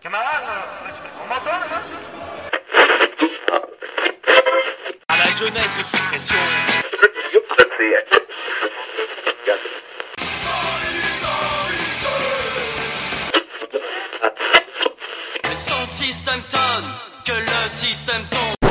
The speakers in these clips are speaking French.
Camarade, on m'entend là? À la jeunesse sous pression. Son système tonne, que le système tombe.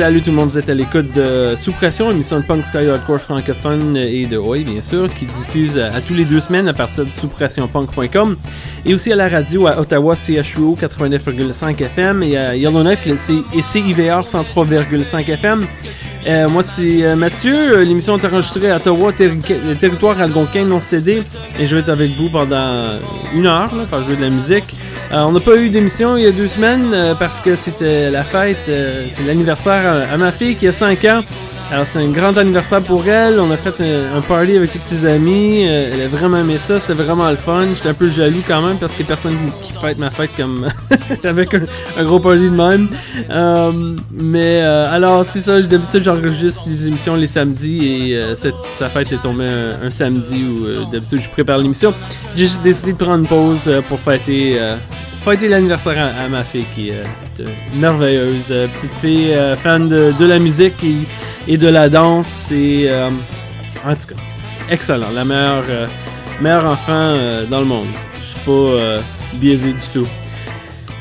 Salut tout le monde, vous êtes à l'écoute de Sous Pression, émission de punk sky hardcore francophone et de Oi bien sûr, qui diffuse à, tous les deux semaines à partir de souspressionpunk.com et aussi à la radio à Ottawa CHUO 89,5 FM et à Yellowknife et CIVR 103,5 FM. Moi c'est euh, Mathieu, l'émission est enregistrée à Ottawa, terri- territoire algonquin non cédé et je vais être avec vous pendant une heure, là, faire jouer de la musique. Euh, on n'a pas eu d'émission il y a deux semaines euh, parce que c'était la fête, euh, c'est l'anniversaire à, à ma fille qui a 5 ans. Alors c'est un grand anniversaire pour elle, on a fait un, party avec toutes ses amies, euh, elle a vraiment aimé ça, c'était vraiment le fun. J'étais un peu jaloux quand même parce que personne qui fête ma fête comme avec un, gros party de même. Euh, mais euh, alors c'est ça, d'habitude j'enregistre les émissions les samedis et euh, cette, sa fête est tombée un, un samedi où d'habitude je prépare l'émission. J'ai décidé de prendre une pause pour fêter, fêter l'anniversaire à, ma fille qui est euh, merveilleuse. euh, petite fille euh, fan de, la musique et, de la danse. En tout cas excellent. La meilleure, meilleure enfant dans le monde. Je suis pas biaisé du tout.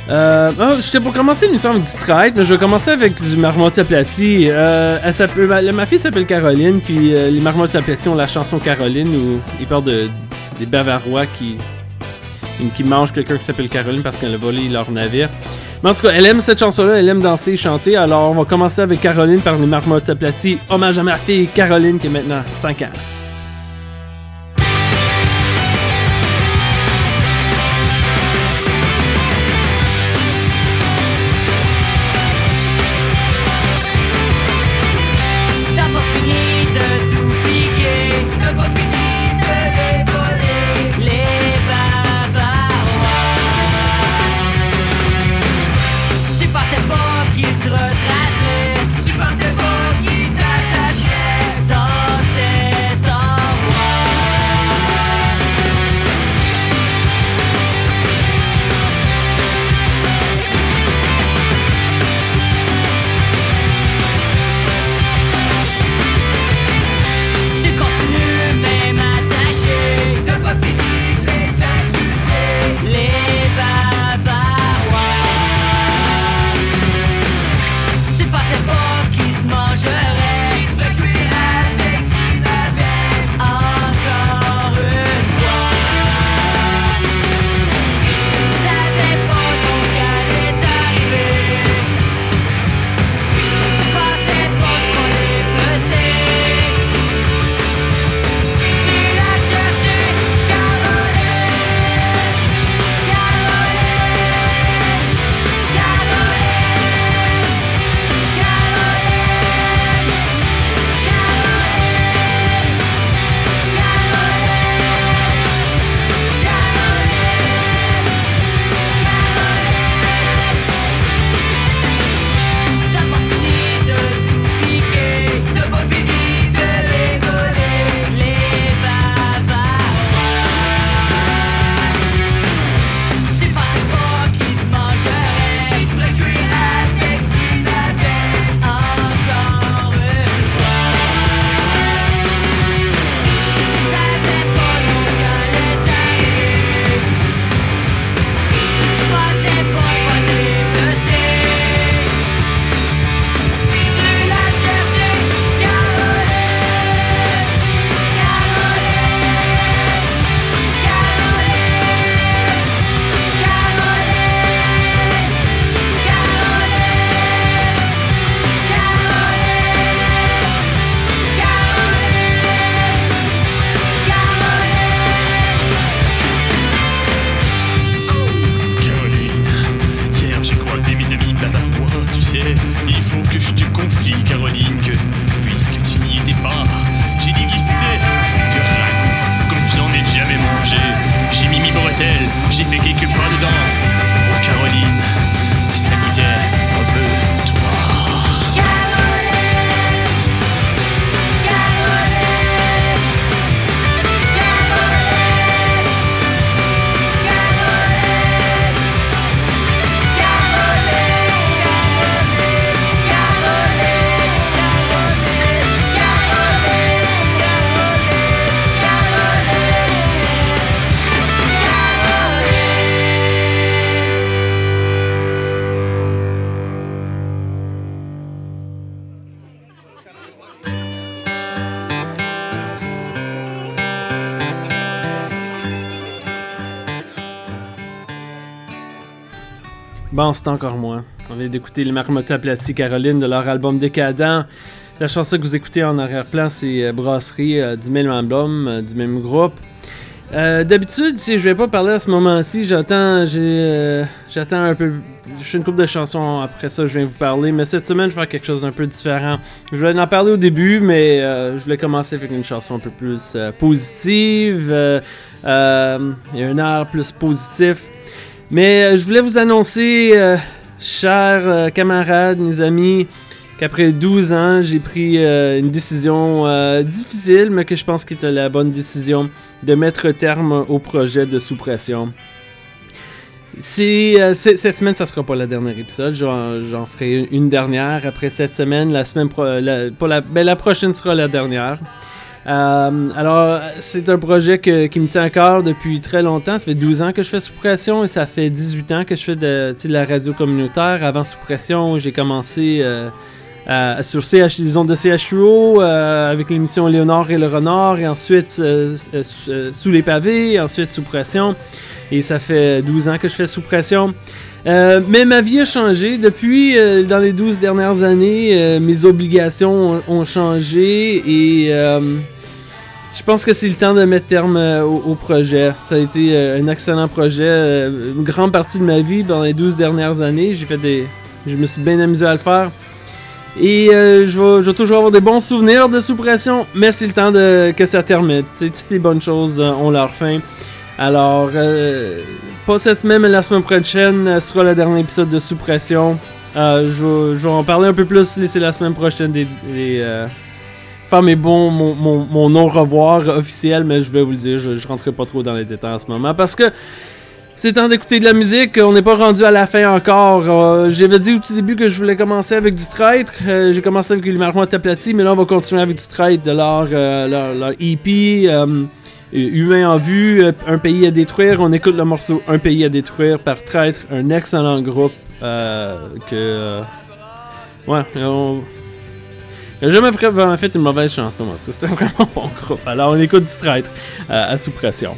Euh, oh, pour commencer l'émission avec du traite, mais je vais commencer avec du marmotte aplati. Ma, fille s'appelle Caroline, puis les marmottes aplatis ont la chanson Caroline où ils parlent de, des Bavarois qui, qui mangent quelqu'un qui s'appelle Caroline parce qu'elle a volé leur navire. Mais en tout cas, elle aime cette chanson-là, elle aime danser et chanter. Alors on va commencer avec Caroline par les marmottes aplatis. Hommage à ma fille Caroline qui a maintenant 5 ans. Bon, c'est encore moi. On vient d'écouter les Marmotta Aplatis Caroline de leur album Décadent. La chanson que vous écoutez en arrière-plan, c'est euh, Brasserie euh, du même album, euh, du même groupe. D'habitude, tu sais, je vais pas parler à ce moment-ci. J'attends, j'attends un peu. Je fais une couple de chansons après ça, je viens vous parler. Mais cette semaine, je vais faire quelque chose d'un peu différent. Je vais en parler au début, mais je voulais commencer avec une chanson un peu plus positive. Euh, euh, et un air plus positif. Mais euh, je voulais vous annoncer, euh, chers euh, camarades, mes amis, qu'après 12 ans, j'ai pris une décision difficile, mais que je pense qu'il était la bonne décision de mettre terme au projet de sous-pression. Cette semaine, ça sera pas le dernier épisode. J'en, ferai une dernière après cette semaine. La semaine pro- la, la, ben, la prochaine sera la dernière. Euh, alors, c'est un projet qui me tient à cœur depuis très longtemps. Ça fait 12 ans que je fais sous pression et ça fait 18 ans que je fais de, la radio communautaire. Avant sous pression, j'ai commencé euh, sur CH, les ondes de CHUO euh, avec l'émission Léonard et le Renard et ensuite Sous les pavés, ensuite sous pression. Et ça fait 12 ans que je fais sous pression. Euh, mais ma vie a changé depuis, euh, dans les 12 dernières années, euh, mes obligations ont, changé et je pense que c'est le temps de mettre terme au, projet. Ça a été un excellent projet, une grande partie de ma vie dans les 12 dernières années. J'ai fait des, je me suis bien amusé à le faire. Et je, vais, toujours avoir des bons souvenirs de sous pression, mais c'est le temps de, que ça termine. Toutes les bonnes choses ont leur fin. Alors, euh, pas cette semaine, mais la semaine prochaine euh, sera le dernier épisode de Sous Pression. Euh, je, vais, en parler un peu plus, laisser la semaine prochaine des, des, faire mes bons, mon, mon, non-revoir officiel, mais je vais vous le dire, je, je rentrerai pas trop dans les détails en ce moment parce que c'est temps d'écouter de la musique, on n'est pas rendu à la fin encore. J'avais dit au tout début que je voulais commencer avec du traître. J'ai commencé avec les Marmottes aplaties, mais là on va continuer avec du traître de leur, euh, leur, leur EP. Euh, Humain en vue, euh, Un pays à détruire. On écoute le morceau Un pays à détruire par Traître, un excellent groupe euh, que. ouais, on. Jamais vraiment fait une mauvaise chanson. C'était un vraiment bon groupe. Alors on écoute du Traître à sous pression.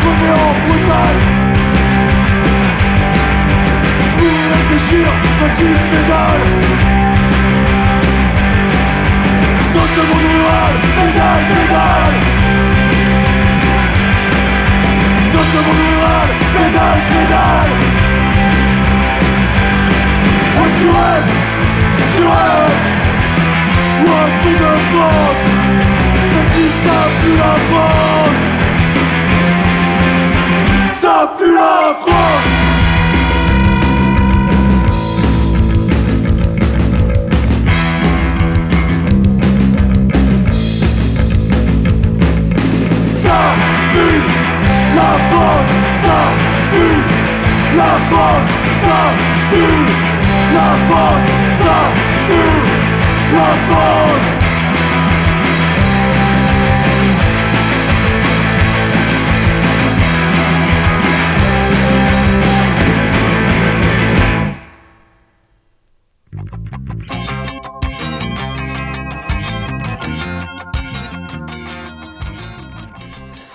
crever en Bretagne. Puis réfléchir quand tu pédales. Dans ce monde rural, pédale, pédale. Dans ce monde rural, pédale, pédale. Oh tu rêves, tu rêves Oh tu de France Même si ça pue la France ça pue la France Ça pue la France, ça pue la France, ça pue la France, ça pue la France.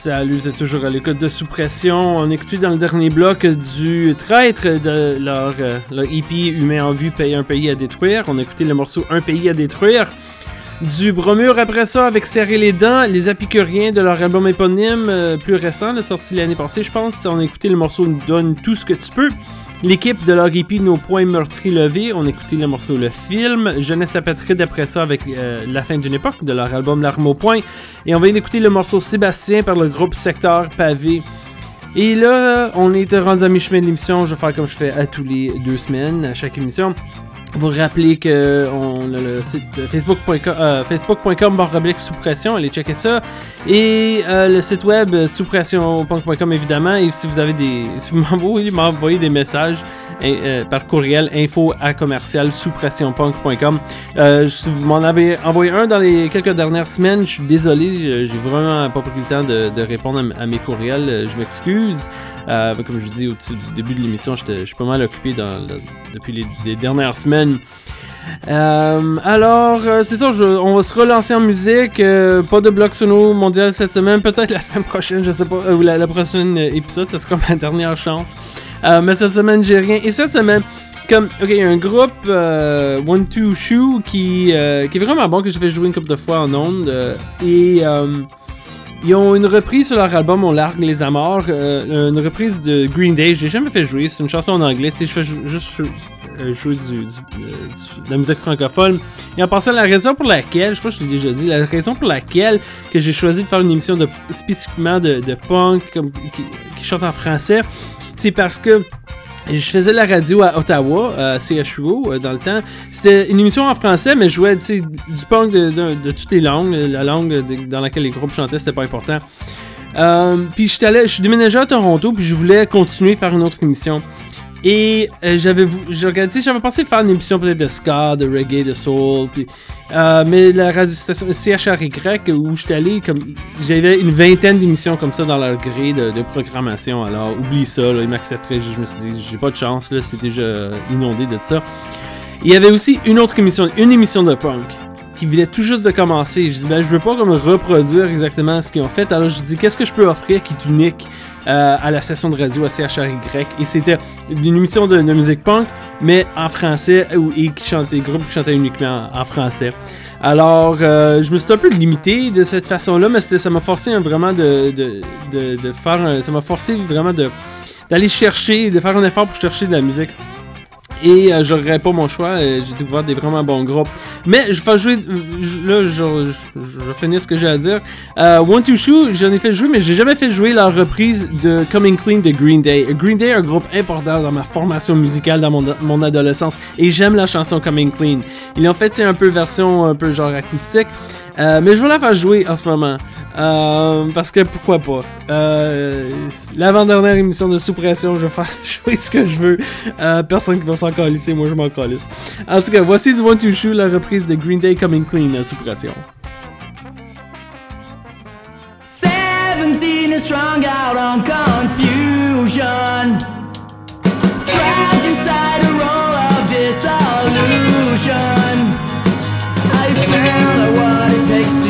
Salut, c'est toujours à l'écoute de Sous-Pression. On écoutait dans le dernier bloc du traître de leur, euh, leur EP Humain en vue, paye un pays à détruire. On a écouté le morceau Un pays à détruire. Du Bromure après ça avec Serrer les dents, les Apicuriens de leur album éponyme euh, plus récent, là, sorti l'année passée, je pense. On a écouté le morceau Donne tout ce que tu peux. L'équipe de leur EP Nos points meurtris levés, on a écouté le morceau Le Film. Jeunesse apatride après ça avec euh, La fin d'une époque de leur album L'arme au point. Et on vient d'écouter le morceau Sébastien par le groupe Secteur Pavé. Et là, on est rendu à mi-chemin de l'émission. Je vais faire comme je fais à tous les deux semaines, à chaque émission. Vous rappelez que on a le site facebook.com euh, facebook.com sous pression, allez checker ça. Et euh, le site web euh, sous pression.com évidemment. Et si vous avez des. Si vous m'envoyez, m'envoyez des messages euh, par courriel info à commercial sous pressionpunk.com. Euh, si vous m'en avez envoyé un dans les quelques dernières semaines, je suis désolé, euh, j'ai vraiment pas pris le temps de, de répondre à, mes courriels, je m'excuse. Euh, comme je dis au début de l'émission, je suis pas mal occupé depuis les, dernières semaines. Euh, alors, euh, c'est ça, on va se relancer en musique. pas de bloc sono mondial cette semaine, peut-être la semaine prochaine, je sais pas, ou la, prochaine épisode, ça sera ma dernière chance. Mais cette semaine, j'ai rien. Et cette semaine, comme, ok, il y a un groupe, One Two Shoe, qui, est vraiment bon, que je vais jouer une couple de fois en ondes. et ils ont une reprise sur leur album On largue les amours, euh, une reprise de Green Day. J'ai jamais fait jouer, c'est une chanson en anglais. Je fais juste euh, jouer euh, de la musique francophone. Et en passant, la raison pour laquelle, je sais pas si je l'ai déjà dit, la raison pour laquelle que j'ai choisi de faire une émission de, spécifiquement de, punk comme, qui chante en français, c'est parce que je faisais la radio à Ottawa, à CHUO, euh, dans le temps. C'était une émission en français, mais je jouais du punk de, toutes les langues. La langue dans laquelle les groupes chantaient, c'était pas important. Euh, puis je suis déménagé à Toronto, puis je voulais continuer à faire une autre émission. Et euh, j'avais j'avais pensé faire une émission peut-être de ska, de reggae, de soul, puis, euh, mais la radiostation CHRY où j'étais allé, comme j'avais une vingtaine d'émissions comme ça dans leur gré de, programmation. Alors oublie ça, ils m'accepteraient. Je me suis dit, j'ai pas de chance, c'est déjà euh, inondé de ça. Il y avait aussi une autre émission, une émission de punk qui venait tout juste de commencer. Je dis, ben, je veux pas comme reproduire exactement ce qu'ils ont fait. Alors, je dis, qu'est-ce que je peux offrir qui est unique euh, à la station de radio à CHRY? Et c'était une émission de, de musique punk, mais en français, ou- et qui chantait, groupe qui chantait uniquement en, français. Alors, euh, je me suis un peu limité de cette façon-là, mais ça m'a forcé hein, vraiment de, de, de, de faire un- Ça m'a forcé vraiment d'aller chercher, de faire un effort pour chercher de la musique. Et euh, je regrette pas mon choix, euh, j'ai découvert des vraiment bons groupes. Mais je vais jouer, là je, vais finir ce que j'ai à dire. Euh, One Two Shoe, j'en ai fait jouer, mais j'ai jamais fait jouer leur reprise de Coming Clean de Green Day. Green Day est un groupe important dans ma formation musicale dans mon, mon adolescence, et j'aime la chanson Coming Clean. Ils l'ont fait, c'est un peu version un peu genre acoustique, euh, mais je vais la faire jouer en ce moment. Euh, parce que pourquoi pas. Euh, L'avant-dernière émission de Sous-Pression, je vais faire jouer ce que je veux. Personne qui va s'en calisser, moi je m'en calisse. En tout cas, voici du One Two Shoe, la reprise de Green Day Coming Clean à Sous-Pression. 17 is strung out on confusion. Inside a of. I it takes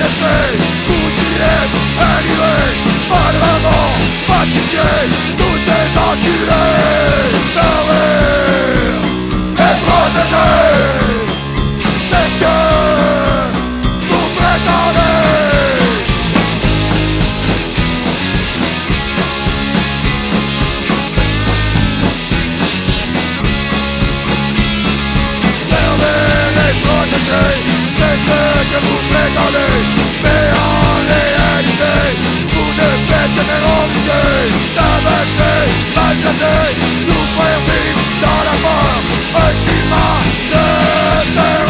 laissez Tous y est allurés Pas de maman, pas de pitié Tous des enculés Servir et protéger C'est ce que vous prétendez Servez et protéger ce que vous prétendez Mais en réalité Vous ne faites que terroriser Tabasser, maltraiter Nous faire vivre dans la mort Un climat de terreur.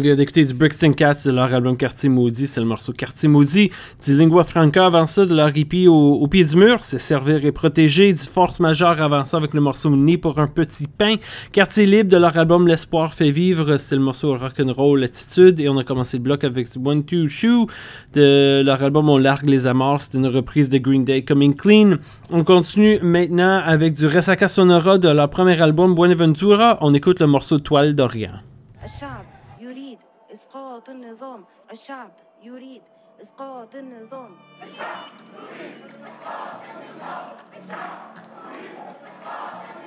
vient d'écouter du Brixton Cats de leur album Quartier Maudit. C'est le morceau Quartier Maudit du Lingua Franca avant ça, de leur hippie au, pied du mur. C'est Servir et protéger du Force Majeure avant ça avec le morceau Né pour un petit pain. Quartier Libre de leur album L'espoir fait vivre. C'est le morceau Rock'n'Roll Attitude. Et on a commencé le bloc avec One Two Shoe de leur album On largue les amours. C'est une reprise de Green Day Coming Clean. On continue maintenant avec du Resaca Sonora de leur premier album Buenaventura. On écoute le morceau Toile d'Orient. إسقاط النظام. الشعب يريد إسقاط النظام. الشعب يريد اسقاط النظام الشعب يريد اسقاط النظام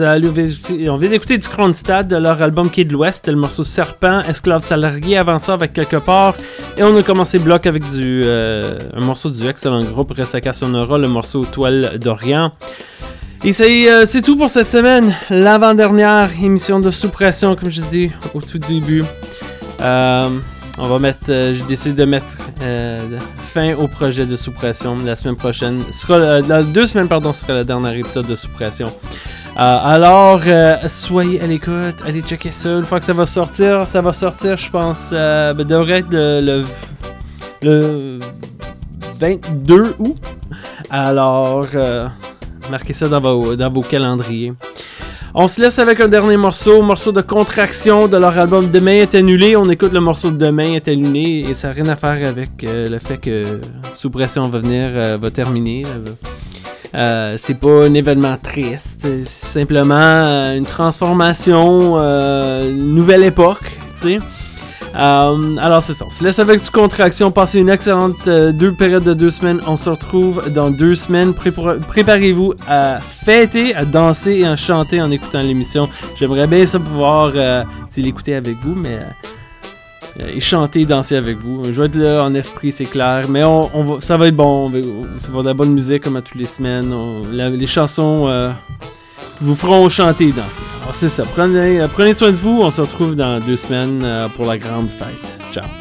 On vient d'écouter- du Kronstadt de leur album est de l'Ouest, le morceau Serpent, Esclave salarié, avant avec quelque part. Et on a commencé bloc avec du, euh, un morceau du excellent groupe Resaca Sonora, le morceau Toile d'Orient. Et c'est euh, c'est tout pour cette semaine, l'avant-dernière émission de sous-pression, comme je dis au tout début. Euh, on va mettre, euh, j'ai décidé de mettre euh, fin au projet de sous-pression la semaine prochaine. Sera, la, deux semaines, pardon, sera le dernier épisode de sous-pression. Euh, alors, euh, soyez à l'écoute, allez checker ça. Une fois que ça va sortir, ça va sortir, je pense, ben, devrait être le, le, le 22 août. Alors, marquez ça dans vos, dans vos calendriers. On se laisse avec un dernier morceau, morceau de contraction de leur album Demain est annulé. On écoute le morceau de Demain est annulé et ça n'a rien à faire avec euh, le fait que Sous pression va venir, euh, va terminer. Euh, c'est pas un événement triste, c'est simplement une transformation, une nouvelle époque, tu sais. Euh, alors c'est ça, on se laisse avec du contraction, passez une excellente euh, deux périodes de deux semaines, on se retrouve dans deux semaines, Prépa- préparez-vous à fêter, à danser et à chanter en écoutant l'émission. J'aimerais bien ça pouvoir euh, l'écouter avec vous, mais... euh, et chanter, danser avec vous. Je vais être là en esprit, c'est clair. Mais on, va, ça va être bon. Ça va avoir de la bonne musique comme à toutes les semaines. Les chansons vous feront chanter et danser. Alors c'est ça. Prenez, euh, prenez soin de vous. On se retrouve dans deux semaines euh, pour la grande fête. Ciao.